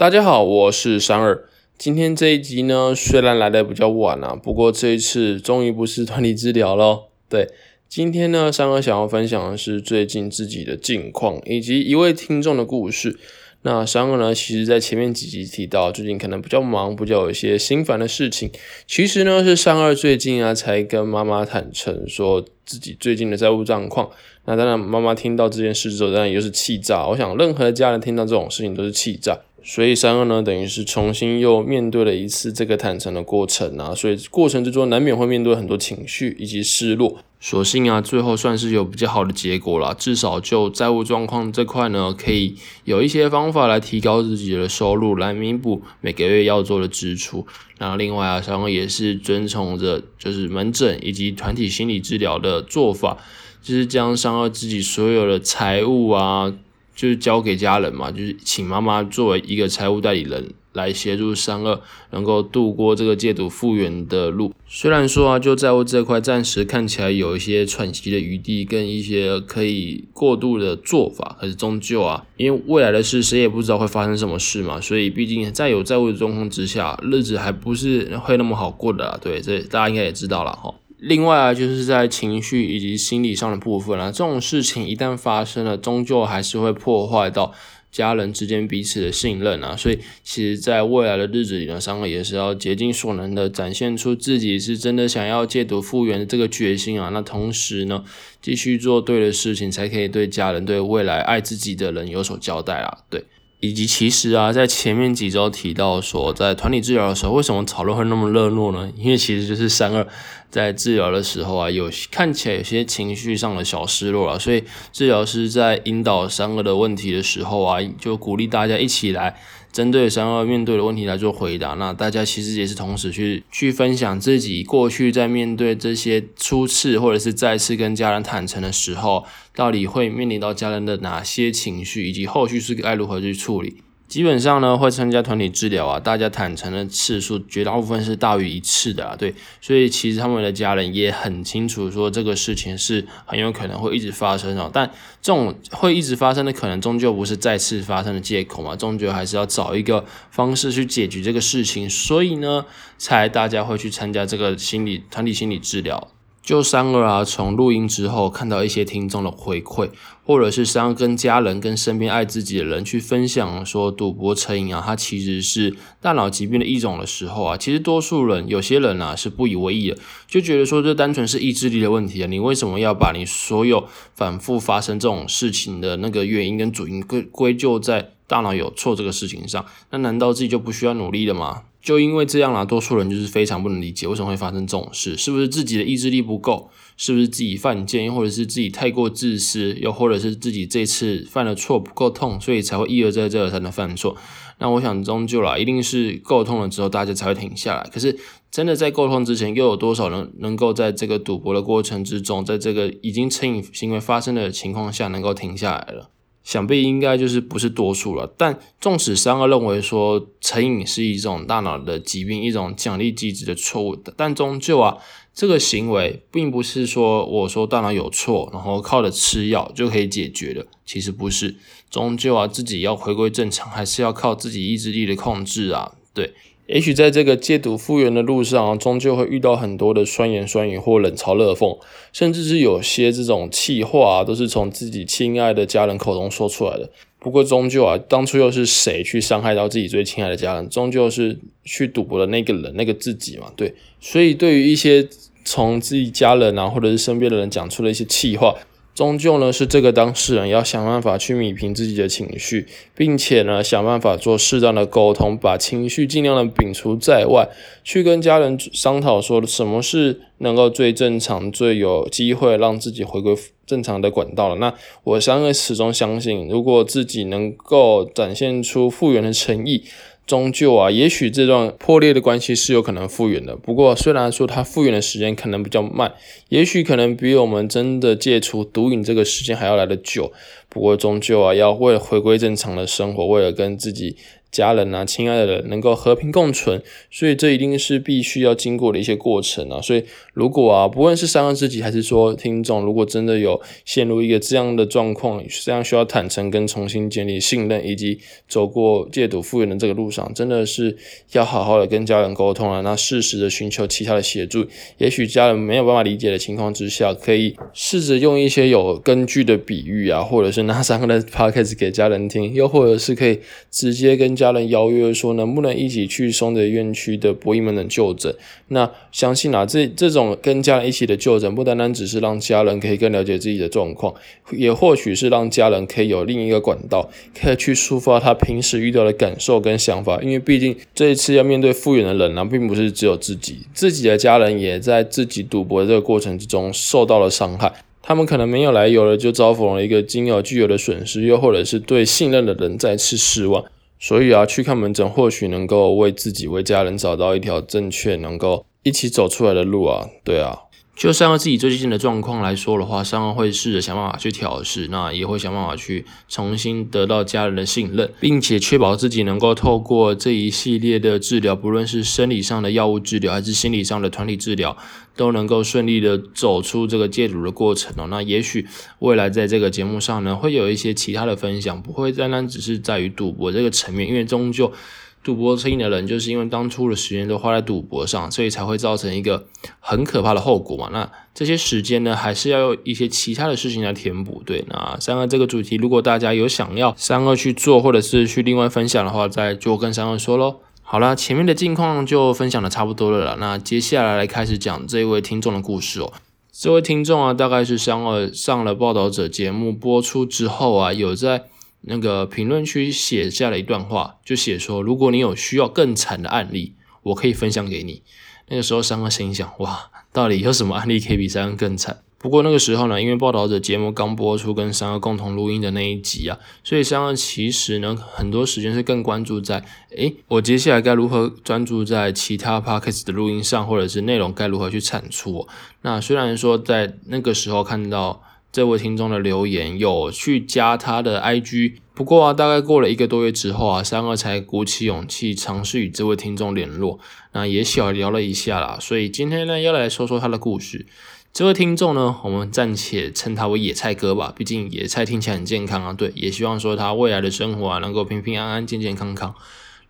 大家好，我是三二。今天这一集呢，虽然来的比较晚啊，不过这一次终于不是团体治疗咯。对，今天呢，三二想要分享的是最近自己的近况，以及一位听众的故事。那三二呢，其实在前面几集提到，最近可能比较忙，比较有一些心烦的事情。其实呢，是三二最近啊，才跟妈妈坦诚说自己最近的债务状况。那当然，妈妈听到这件事之后，当然也就是气炸。我想，任何家人听到这种事情都是气炸。所以三二呢，等于是重新又面对了一次这个坦诚的过程啊，所以过程之中难免会面对很多情绪以及失落。所幸啊，最后算是有比较好的结果啦，至少就债务状况这块呢，可以有一些方法来提高自己的收入，来弥补每个月要做的支出。然后另外啊，三二也是遵从着就是门诊以及团体心理治疗的做法，就是将三二自己所有的财务啊。就是交给家人嘛，就是请妈妈作为一个财务代理人来协助三二能够度过这个戒毒复原的路。虽然说啊，就债务这块暂时看起来有一些喘息的余地，跟一些可以过渡的做法，可是终究啊，因为未来的事谁也不知道会发生什么事嘛，所以毕竟在有债务的状况之下，日子还不是会那么好过的啦。对，这大家应该也知道了哈。另外啊，就是在情绪以及心理上的部分啊，这种事情一旦发生了，终究还是会破坏到家人之间彼此的信任啊。所以，其实，在未来的日子里呢，三个也是要竭尽所能的展现出自己是真的想要戒毒复原的这个决心啊。那同时呢，继续做对的事情，才可以对家人、对未来爱自己的人有所交代啊。对。以及其实啊，在前面几周提到说，在团体治疗的时候，为什么讨论会那么热络呢？因为其实就是三二在治疗的时候啊，有看起来有些情绪上的小失落啊，所以治疗师在引导三二的问题的时候啊，就鼓励大家一起来。针对三二面对的问题来做回答，那大家其实也是同时去去分享自己过去在面对这些初次或者是再次跟家人坦诚的时候，到底会面临到家人的哪些情绪，以及后续是该如何去处理。基本上呢，会参加团体治疗啊，大家坦诚的次数绝大部分是大于一次的啊，对，所以其实他们的家人也很清楚说这个事情是很有可能会一直发生哦，但这种会一直发生的可能终究不是再次发生的借口嘛，终究还是要找一个方式去解决这个事情，所以呢，才大家会去参加这个心理团体心理治疗。就三二啊，从录音之后看到一些听众的回馈，或者是三跟家人、跟身边爱自己的人去分享说，赌博成瘾啊，它其实是大脑疾病的一种的时候啊，其实多数人有些人啊是不以为意的，就觉得说这单纯是意志力的问题啊，你为什么要把你所有反复发生这种事情的那个原因跟主因归归咎在大脑有错这个事情上？那难道自己就不需要努力了吗？就因为这样啦，多数人就是非常不能理解为什么会发生这种事，是不是自己的意志力不够，是不是自己犯贱，又或者是自己太过自私，又或者是自己这次犯了错不够痛，所以才会一而再再而三的犯错。那我想终究啦，一定是够痛了之后，大家才会停下来。可是真的在够痛之前，又有多少人能够在这个赌博的过程之中，在这个已经成瘾行为发生的情况下，能够停下来了？想必应该就是不是多数了，但纵使三二认为说成瘾是一种大脑的疾病，一种奖励机制的错误，但终究啊，这个行为并不是说我说大脑有错，然后靠着吃药就可以解决的，其实不是，终究啊自己要回归正常，还是要靠自己意志力的控制啊，对。也许在这个戒毒复原的路上，终究会遇到很多的酸言酸语或冷嘲热讽，甚至是有些这种气话，都是从自己亲爱的家人口中说出来的。不过，终究啊，当初又是谁去伤害到自己最亲爱的家人？终究是去赌博的那个人，那个自己嘛。对，所以对于一些从自己家人啊，或者是身边的人讲出了一些气话。终究呢，是这个当事人要想办法去弭平自己的情绪，并且呢，想办法做适当的沟通，把情绪尽量的摒除在外，去跟家人商讨说什么是能够最正常、最有机会让自己回归正常的管道了。那我相信始终相信，如果自己能够展现出复原的诚意。终究啊，也许这段破裂的关系是有可能复原的。不过，虽然说它复原的时间可能比较慢，也许可能比我们真的戒除毒瘾这个时间还要来得久。不过，终究啊，要为了回归正常的生活，为了跟自己家人啊、亲爱的人能够和平共存，所以这一定是必须要经过的一些过程啊。所以如果啊，不论是三个自己还是说听众，如果真的有陷入一个这样的状况，这样需要坦诚跟重新建立信任，以及走过戒赌复原的这个路上，真的是要好好的跟家人沟通啊。那适时的寻求其他的协助，也许家人没有办法理解的情况之下，可以试着用一些有根据的比喻啊，或者是拿三个的 podcast 给家人听，又或者是可以直接跟家人邀约说，能不能一起去松德院区的博弈门诊就诊？那相信啊，这这种跟家人一起的就诊，不单单只是让家人可以更了解自己的状况，也或许是让家人可以有另一个管道，可以去抒发他平时遇到的感受跟想法。因为毕竟这一次要面对复原的人呢，并不是只有自己，自己的家人也在自己赌博的这个过程之中受到了伤害。他们可能没有来由的，就遭逢了一个金额巨额的损失，又或者是对信任的人再次失望。所以啊，去看门诊或许能够为自己、为家人找到一条正确、能够一起走出来的路啊。对啊，就三个自己最近的状况来说的话，三个会试着想办法去调试，那也会想办法去重新得到家人的信任，并且确保自己能够透过这一系列的治疗，不论是生理上的药物治疗，还是心理上的团体治疗。都能够顺利的走出这个戒毒的过程哦。那也许未来在这个节目上呢，会有一些其他的分享，不会单单只是在于赌博这个层面，因为终究赌博成瘾的人，就是因为当初的时间都花在赌博上，所以才会造成一个很可怕的后果嘛。那这些时间呢，还是要用一些其他的事情来填补。对，那三二这个主题，如果大家有想要三二去做，或者是去另外分享的话，再就跟三二说喽。好了，前面的近况就分享的差不多了啦。那接下来来开始讲这位听众的故事哦。这位听众啊，大概是三二上了报道者节目播出之后啊，有在那个评论区写下了一段话，就写说：如果你有需要更惨的案例，我可以分享给你。那个时候，三哥心想：哇，到底有什么案例可以比三哥更惨？不过那个时候呢，因为报道者节目刚播出，跟三哥共同录音的那一集啊，所以三哥其实呢，很多时间是更关注在，诶，我接下来该如何专注在其他 podcast 的录音上，或者是内容该如何去产出。那虽然说在那个时候看到这位听众的留言，有去加他的 IG，不过啊，大概过了一个多月之后啊，三二才鼓起勇气尝试与这位听众联络，那也小聊了一下啦。所以今天呢，要来说说他的故事。这位听众呢，我们暂且称他为野菜哥吧，毕竟野菜听起来很健康啊。对，也希望说他未来的生活啊，能够平平安安、健健康康。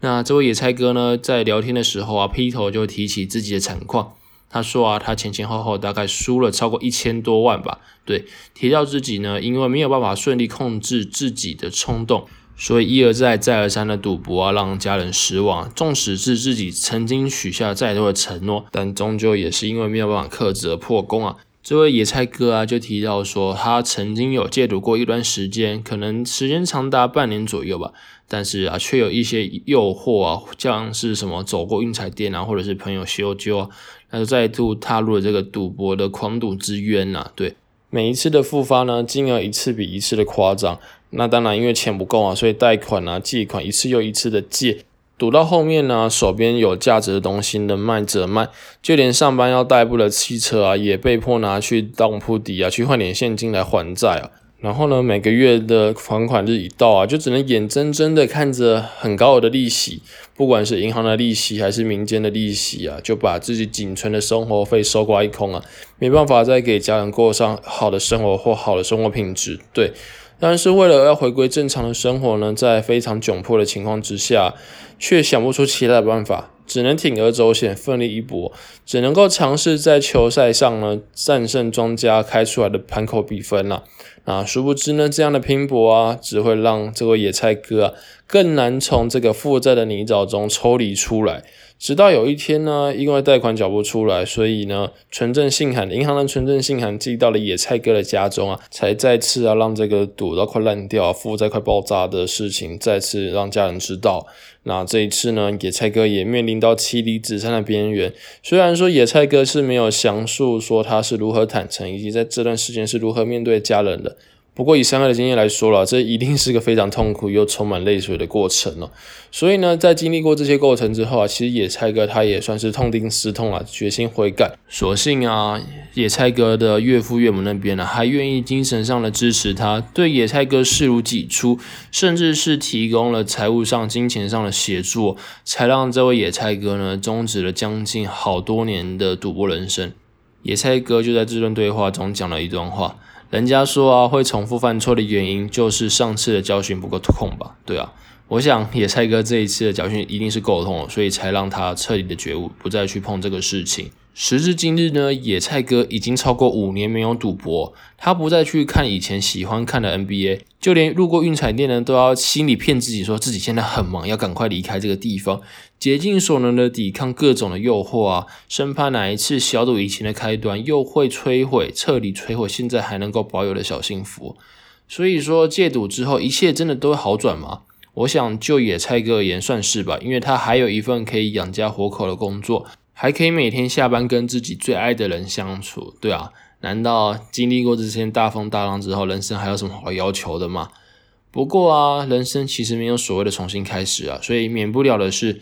那这位野菜哥呢，在聊天的时候啊，劈头就提起自己的惨况。他说啊，他前前后后大概输了超过一千多万吧。对，提到自己呢，因为没有办法顺利控制自己的冲动。所以一而再、再而三的赌博啊，让家人失望。纵使是自己曾经许下再多的承诺，但终究也是因为没有办法克制而破功啊。这位野菜哥啊，就提到说，他曾经有戒毒过一段时间，可能时间长达半年左右吧。但是啊，却有一些诱惑啊，像是什么走过运彩店啊，或者是朋友修旧啊，那就再度踏入了这个赌博的狂赌之渊呐。对，每一次的复发呢，金额一次比一次的夸张。那当然，因为钱不够啊，所以贷款啊、借款一次又一次的借，赌到后面呢，手边有价值的东西能卖则卖，就连上班要代步的汽车啊，也被迫拿去当铺抵啊，去换点现金来还债啊。然后呢，每个月的还款日一到啊，就只能眼睁睁的看着很高额的利息，不管是银行的利息还是民间的利息啊，就把自己仅存的生活费收刮一空啊，没办法再给家人过上好的生活或好的生活品质，对。但是为了要回归正常的生活呢，在非常窘迫的情况之下，却想不出其他的办法，只能铤而走险，奋力一搏，只能够尝试在球赛上呢战胜庄家开出来的盘口比分了。啊，殊不知呢，这样的拼搏啊，只会让这位野菜哥啊更难从这个负债的泥沼中抽离出来。直到有一天呢，因为贷款缴不出来，所以呢，存证信函，银行的存证信函寄到了野菜哥的家中啊，才再次啊让这个赌到快烂掉、负债快爆炸的事情再次让家人知道。那这一次呢，野菜哥也面临到妻离子散的边缘。虽然说野菜哥是没有详述说他是如何坦诚，以及在这段时间是如何面对家人的。不过以三个的经验来说了，这一定是个非常痛苦又充满泪水的过程哦。所以呢，在经历过这些过程之后啊，其实野菜哥他也算是痛定思痛啊，决心悔改。所幸啊，野菜哥的岳父岳母那边呢，还愿意精神上的支持他，对野菜哥视如己出，甚至是提供了财务上、金钱上的协助，才让这位野菜哥呢终止了将近好多年的赌博人生。野菜哥就在这段对话中讲了一段话。人家说啊，会重复犯错的原因就是上次的教训不够痛吧？对啊，我想野菜哥这一次的教训一定是够痛了，所以才让他彻底的觉悟，不再去碰这个事情。时至今日呢，野菜哥已经超过五年没有赌博，他不再去看以前喜欢看的 NBA，就连路过运彩店呢，都要心里骗自己说自己现在很忙，要赶快离开这个地方，竭尽所能的抵抗各种的诱惑啊，生怕哪一次小赌怡情的开端又会摧毁、彻底摧毁现在还能够保有的小幸福。所以说戒赌之后，一切真的都会好转吗？我想就野菜哥而言算是吧，因为他还有一份可以养家活口的工作。还可以每天下班跟自己最爱的人相处，对啊？难道经历过这些大风大浪之后，人生还有什么好要求的吗？不过啊，人生其实没有所谓的重新开始啊，所以免不了的是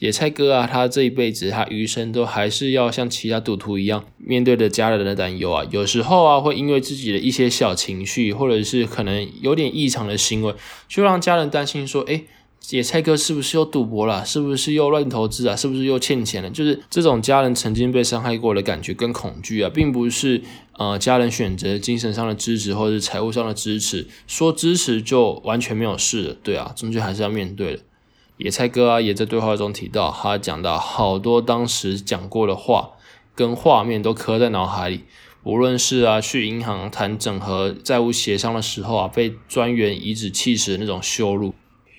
野菜哥啊，他这一辈子，他余生都还是要像其他赌徒一样，面对着家人的担忧啊。有时候啊，会因为自己的一些小情绪，或者是可能有点异常的行为，就让家人担心说，哎。野菜哥是不是又赌博了？是不是又乱投资啊？是不是又欠钱了？就是这种家人曾经被伤害过的感觉跟恐惧啊，并不是呃家人选择精神上的支持或者是财务上的支持，说支持就完全没有事了。对啊，终究还是要面对的。野菜哥啊也在对话中提到，他讲到好多当时讲过的话跟画面都刻在脑海里，无论是啊去银行谈整合债务协商的时候啊，被专员颐指气使的那种羞辱。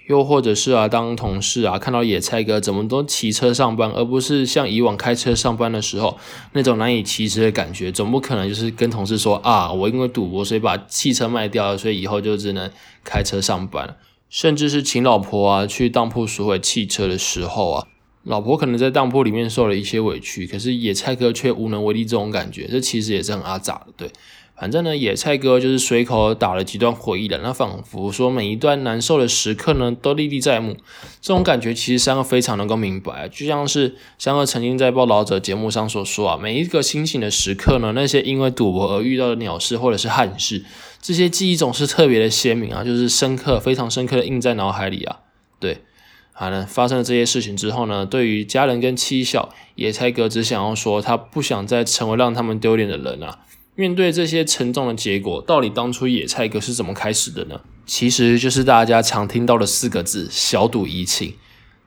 又或者是啊，当同事啊看到野菜哥怎么都骑车上班，而不是像以往开车上班的时候那种难以启齿的感觉，总不可能就是跟同事说啊，我因为赌博所以把汽车卖掉了，所以以后就只能开车上班。甚至是请老婆啊去当铺赎回汽车的时候啊，老婆可能在当铺里面受了一些委屈，可是野菜哥却无能为力，这种感觉，这其实也是很阿杂的，对。反正呢，野菜哥就是随口打了几段回忆的，那仿佛说每一段难受的时刻呢，都历历在目。这种感觉其实三个非常能够明白，就像是三个曾经在报道者节目上所说啊，每一个清醒的时刻呢，那些因为赌博而遇到的鸟事或者是憾事，这些记忆总是特别的鲜明啊，就是深刻，非常深刻的印在脑海里啊。对，好了，发生了这些事情之后呢，对于家人跟妻小，野菜哥只想要说，他不想再成为让他们丢脸的人啊。面对这些沉重的结果，到底当初野菜哥是怎么开始的呢？其实就是大家常听到的四个字：小赌怡情。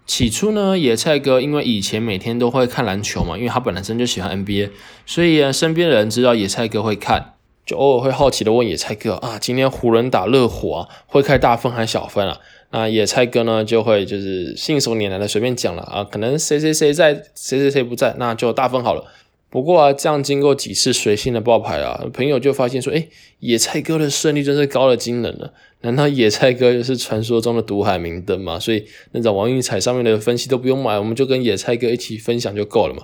起初呢，野菜哥因为以前每天都会看篮球嘛，因为他本来身就喜欢 NBA，所以，身边的人知道野菜哥会看，就偶尔会好奇的问野菜哥啊，今天湖人打热火啊，会开大分还是小分啊？那野菜哥呢就会就是信手拈来的随便讲了啊，可能谁谁谁在，谁谁谁不在，那就大分好了。不过啊，这样经过几次随性的爆牌啊，朋友就发现说，哎，野菜哥的胜率真是高了惊人了。难道野菜哥就是传说中的毒海明灯吗？所以那种王运彩上面的分析都不用买，我们就跟野菜哥一起分享就够了嘛。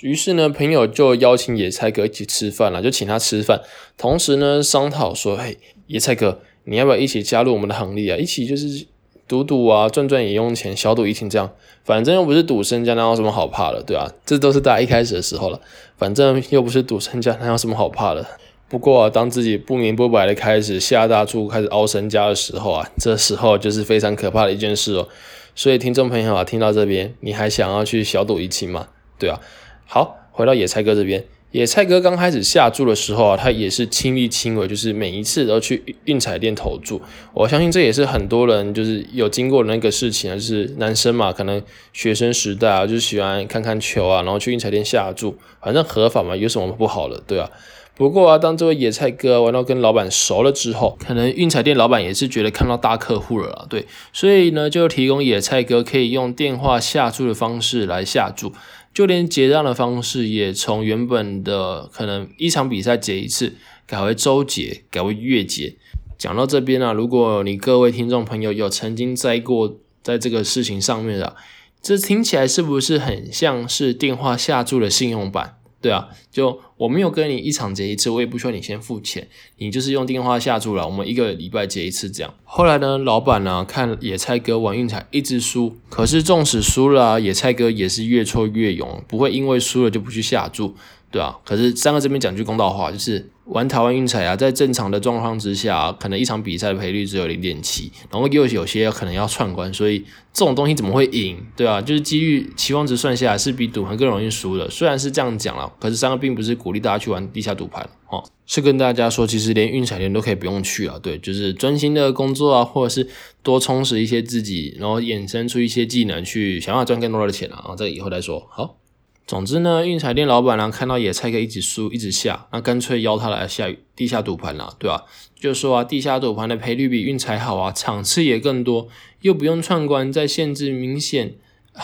于是呢，朋友就邀请野菜哥一起吃饭了，就请他吃饭，同时呢商讨说，嘿，野菜哥，你要不要一起加入我们的行列啊？一起就是。赌赌啊，赚赚也用钱，小赌怡情这样，反正又不是赌身家，哪有什么好怕的，对吧？这都是大家一开始的时候了，反正又不是赌身家，哪有什么好怕的？不过，当自己不明不白的开始下大注，开始凹身家的时候啊，这时候就是非常可怕的一件事哦。所以听众朋友啊，听到这边，你还想要去小赌怡情吗？对啊，好，回到野菜哥这边。野菜哥刚开始下注的时候啊，他也是亲力亲为，就是每一次都去运彩店投注。我相信这也是很多人就是有经过那个事情啊，就是男生嘛，可能学生时代啊，就喜欢看看球啊，然后去运彩店下注，反正合法嘛，有什么不好的，对吧？不过啊，当这位野菜哥玩到跟老板熟了之后，可能运彩店老板也是觉得看到大客户了啦，对，所以呢，就提供野菜哥可以用电话下注的方式来下注。就连结账的方式也从原本的可能一场比赛结一次，改为周结，改为月结。讲到这边啊，如果你各位听众朋友有曾经在过在这个事情上面的，这听起来是不是很像是电话下注的信用版？对啊，就我没有跟你一场结一次，我也不需要你先付钱，你就是用电话下注了，我们一个礼拜结一次这样。后来呢，老板呢看野菜哥玩运彩一直输，可是纵使输了，野菜哥也是越挫越勇，不会因为输了就不去下注。对啊，可是三个这边讲句公道话，就是玩台湾运彩啊，在正常的状况之下，可能一场比赛的赔率只有零点七，然后又有些可能要串关，所以这种东西怎么会赢？对啊，就是几率期望值算下来是比赌盘更容易输的。虽然是这样讲了，可是三个并不是鼓励大家去玩地下赌盘哦，是跟大家说，其实连运彩店都可以不用去啊。对，就是专心的工作啊，或者是多充实一些自己，然后衍生出一些技能去想办法赚更多的钱啊。这个以后再说。好。总之呢，运彩店老板呢看到野菜哥一直输一直下，那干脆邀他来下地下赌盘了，对吧？就说啊，地下赌盘的赔率比运彩好啊，场次也更多，又不用串关，在限制明显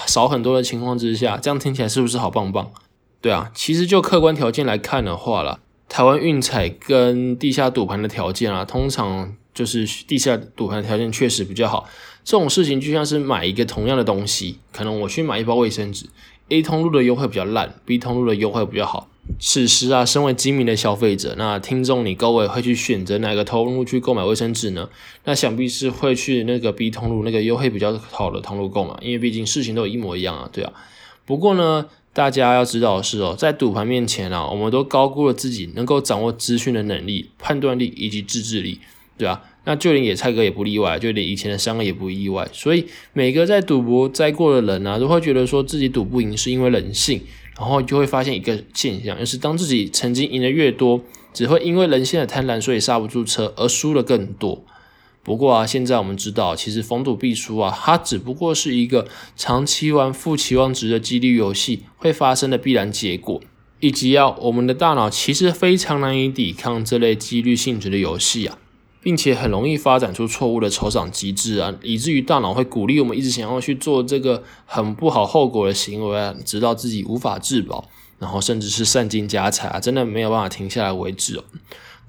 少很多的情况之下，这样听起来是不是好棒棒？对啊，其实就客观条件来看的话啦，台湾运彩跟地下赌盘的条件啊，通常就是地下赌盘的条件确实比较好。这种事情就像是买一个同样的东西，可能我去买一包卫生纸。A 通路的优惠比较烂，B 通路的优惠比较好。此时啊，身为精明的消费者，那听众你各位会去选择哪个通路去购买卫生纸呢？那想必是会去那个 B 通路那个优惠比较好的通路购买，因为毕竟事情都一模一样啊，对啊。不过呢，大家要知道的是哦，在赌盘面前啊，我们都高估了自己能够掌握资讯的能力、判断力以及自制力，对啊。那就连野菜哥也不例外，就连以前的三个也不意外。所以每个在赌博栽过的人啊，都会觉得说自己赌不赢是因为人性，然后就会发现一个现象，就是当自己曾经赢的越多，只会因为人性的贪婪，所以刹不住车而输的更多。不过啊，现在我们知道，其实逢赌必输啊，它只不过是一个长期玩负期望值的几率游戏会发生的必然结果，以及啊我们的大脑其实非常难以抵抗这类几率性质的游戏啊。并且很容易发展出错误的酬赏机制啊，以至于大脑会鼓励我们一直想要去做这个很不好后果的行为啊，直到自己无法自保，然后甚至是散尽家财啊，真的没有办法停下来为止哦。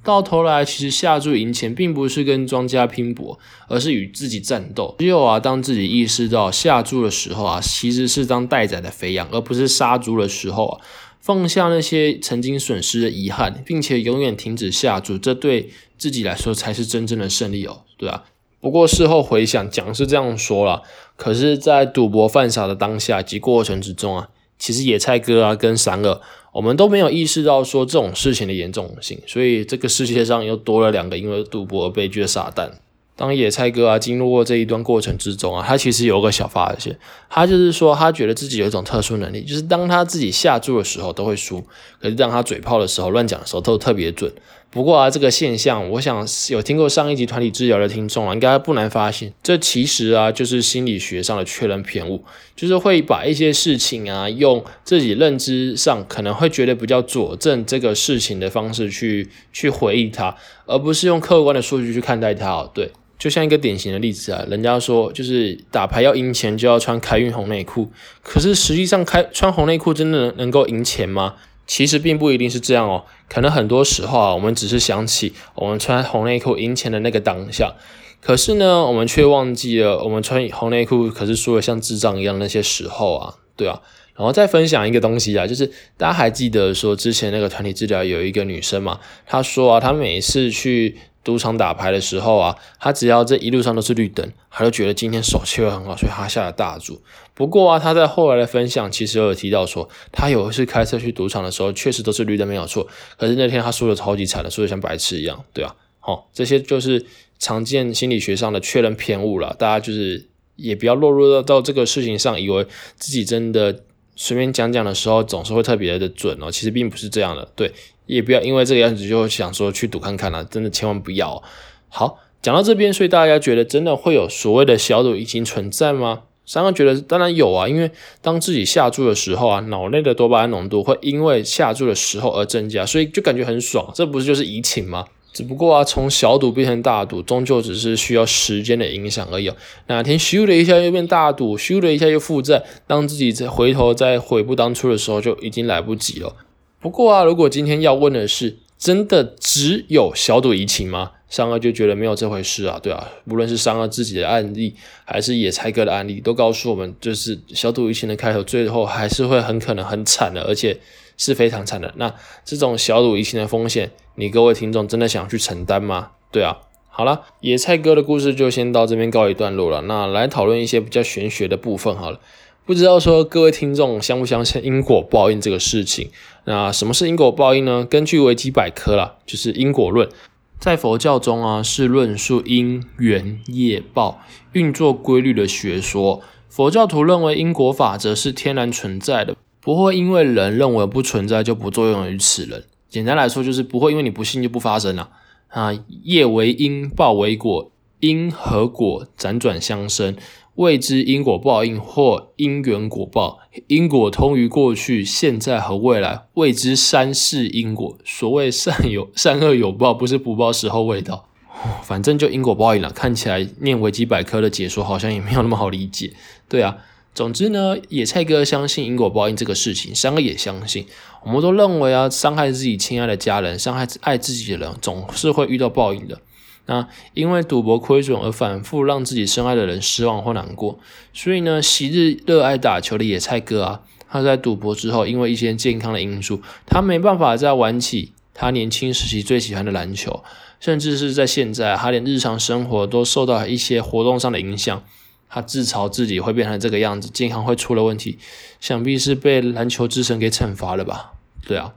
到头来，其实下注赢钱并不是跟庄家拼搏，而是与自己战斗。只有啊，当自己意识到下注的时候啊，其实是当待宰的肥羊，而不是杀猪的时候啊。放下那些曾经损失的遗憾，并且永远停止下注，这对自己来说才是真正的胜利哦，对啊。不过事后回想，讲是这样说了，可是，在赌博犯傻的当下及过程之中啊，其实野菜哥啊跟三二，我们都没有意识到说这种事情的严重性，所以这个世界上又多了两个因为赌博而悲剧的傻蛋。当野菜哥啊经历过这一段过程之中啊，他其实有个小发现，他就是说他觉得自己有一种特殊能力，就是当他自己下注的时候都会输，可是当他嘴炮的时候、乱讲的时候都特别准。不过啊，这个现象，我想有听过上一集团体治疗的听众啊，应该不难发现，这其实啊就是心理学上的确认偏误，就是会把一些事情啊用自己认知上可能会觉得比较佐证这个事情的方式去去回忆它，而不是用客观的数据去看待它哦，对。就像一个典型的例子啊，人家说就是打牌要赢钱就要穿开运红内裤，可是实际上开穿红内裤真的能够赢钱吗？其实并不一定是这样哦，可能很多时候啊，我们只是想起我们穿红内裤赢钱的那个当下，可是呢，我们却忘记了我们穿红内裤可是输的像智障一样那些时候啊，对啊。然后再分享一个东西啊，就是大家还记得说之前那个团体治疗有一个女生嘛，她说啊，她每次去。赌场打牌的时候啊，他只要这一路上都是绿灯，他就觉得今天手气会很好，所以他下了大注。不过啊，他在后来的分享其实有提到说，他有一次开车去赌场的时候，确实都是绿灯没有错。可是那天他输的超级惨的，输的像白痴一样，对啊，好，这些就是常见心理学上的确认偏误了。大家就是也不要落入到到这个事情上，以为自己真的随便讲讲的时候总是会特别的准哦。其实并不是这样的，对。也不要因为这个样子就想说去赌看看了，真的千万不要。好，讲到这边，所以大家觉得真的会有所谓的小赌怡情存在吗？三个觉得当然有啊，因为当自己下注的时候啊，脑内的多巴胺浓度会因为下注的时候而增加，所以就感觉很爽。这不是就是怡情吗？只不过啊，从小赌变成大赌，终究只是需要时间的影响而已。哪天咻的一下又变大赌，咻的一下又负债，当自己再回头再悔不当初的时候，就已经来不及了。不过啊，如果今天要问的是，真的只有小赌怡情吗？三二就觉得没有这回事啊，对啊，无论是三二自己的案例，还是野菜哥的案例，都告诉我们，就是小赌怡情的开头，最后还是会很可能很惨的，而且是非常惨的。那这种小赌怡情的风险，你各位听众真的想去承担吗？对啊，好了，野菜哥的故事就先到这边告一段落了。那来讨论一些比较玄学的部分好了。不知道说各位听众相不相信因果报应这个事情？那什么是因果报应呢？根据维基百科啦，就是因果论。在佛教中啊，是论述因缘业报运作规律的学说。佛教徒认为因果法则是天然存在的，不会因为人认为不存在就不作用于此人。简单来说，就是不会因为你不信就不发生了啊。业为因，报为果，因和果辗转相生。未知因果报应或因缘果报，因果通于过去、现在和未来，未知三世因果。所谓善有善恶有报，不是不报时候未到。反正就因果报应了。看起来念维基百科的解说好像也没有那么好理解。对啊，总之呢，野菜哥相信因果报应这个事情，三个也相信。我们都认为啊，伤害自己亲爱的家人，伤害爱自己的人，总是会遇到报应的。那因为赌博亏损而反复让自己深爱的人失望或难过，所以呢，昔日热爱打球的野菜哥啊，他在赌博之后，因为一些健康的因素，他没办法再玩起他年轻时期最喜欢的篮球，甚至是在现在，他连日常生活都受到一些活动上的影响，他自嘲自己会变成这个样子，健康会出了问题，想必是被篮球之神给惩罚了吧？对啊。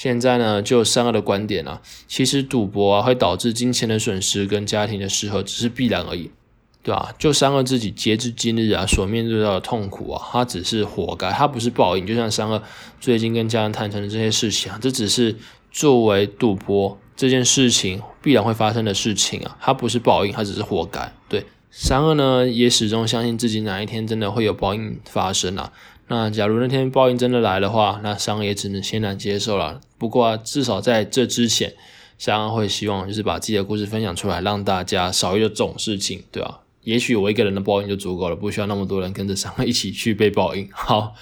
现在呢，就三二的观点啊，其实赌博啊会导致金钱的损失跟家庭的失和，只是必然而已，对吧？就三二自己截至今日啊所面对到的痛苦啊，他只是活该，他不是报应。就像三二最近跟家人谈成的这些事情啊，这只是作为赌博这件事情必然会发生的事情啊，他不是报应，他只是活该。对，三二呢也始终相信自己哪一天真的会有报应发生啊。那假如那天报应真的来的话，那商也只能欣然接受了。不过至少在这之前，商会希望就是把自己的故事分享出来，让大家少遇到这种事情，对吧？也许我一个人的报应就足够了，不需要那么多人跟着商一起去被报应。好，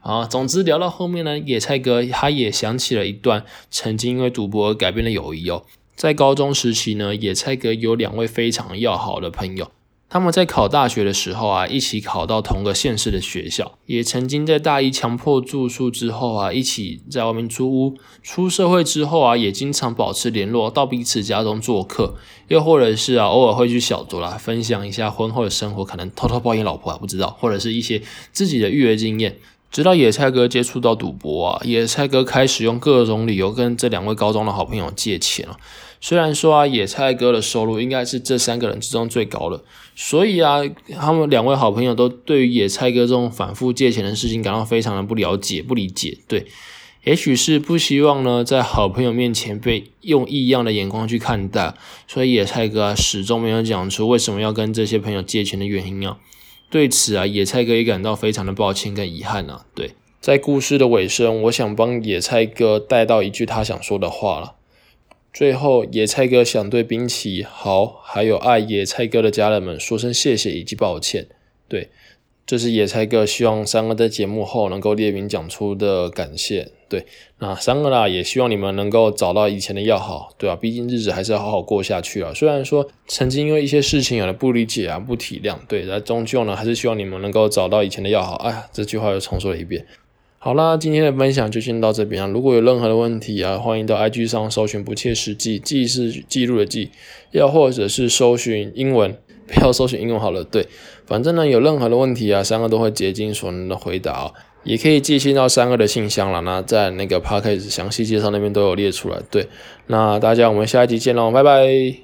好，总之聊到后面呢，野菜哥他也想起了一段曾经因为赌博而改变的友谊哦。在高中时期呢，野菜哥有两位非常要好的朋友。他们在考大学的时候啊，一起考到同个县市的学校，也曾经在大一强迫住宿之后啊，一起在外面租屋。出社会之后啊，也经常保持联络，到彼此家中做客，又或者是啊，偶尔会去小酌啦，分享一下婚后的生活，可能偷偷抱怨老婆啊，不知道，或者是一些自己的育儿经验。直到野菜哥接触到赌博啊，野菜哥开始用各种理由跟这两位高中的好朋友借钱了。虽然说啊，野菜哥的收入应该是这三个人之中最高的，所以啊，他们两位好朋友都对于野菜哥这种反复借钱的事情感到非常的不了解、不理解。对，也许是不希望呢，在好朋友面前被用异样的眼光去看待，所以野菜哥啊，始终没有讲出为什么要跟这些朋友借钱的原因啊。对此啊，野菜哥也感到非常的抱歉跟遗憾啊。对，在故事的尾声，我想帮野菜哥带到一句他想说的话了。最后，野菜哥想对冰淇豪还有爱野菜哥的家人们说声谢谢以及抱歉。对，这是野菜哥希望三哥在节目后能够列名讲出的感谢。对，那三个啦，也希望你们能够找到以前的要好，对吧？毕竟日子还是要好好过下去啊。虽然说曾经因为一些事情有了不理解啊、不体谅，对，但终究呢，还是希望你们能够找到以前的要好。哎呀，这句话又重说了一遍。好啦，今天的分享就先到这边啊。如果有任何的问题啊，欢迎到 IG 上搜寻“不切实际”，记是记录的记，要或者是搜寻英文，不要搜寻英文好了。对，反正呢，有任何的问题啊，三个都会竭尽所能的回答啊。也可以寄信到三个的信箱了，那在那个 p a c k a g e 详细介绍那边都有列出来。对，那大家我们下一集见喽，拜拜。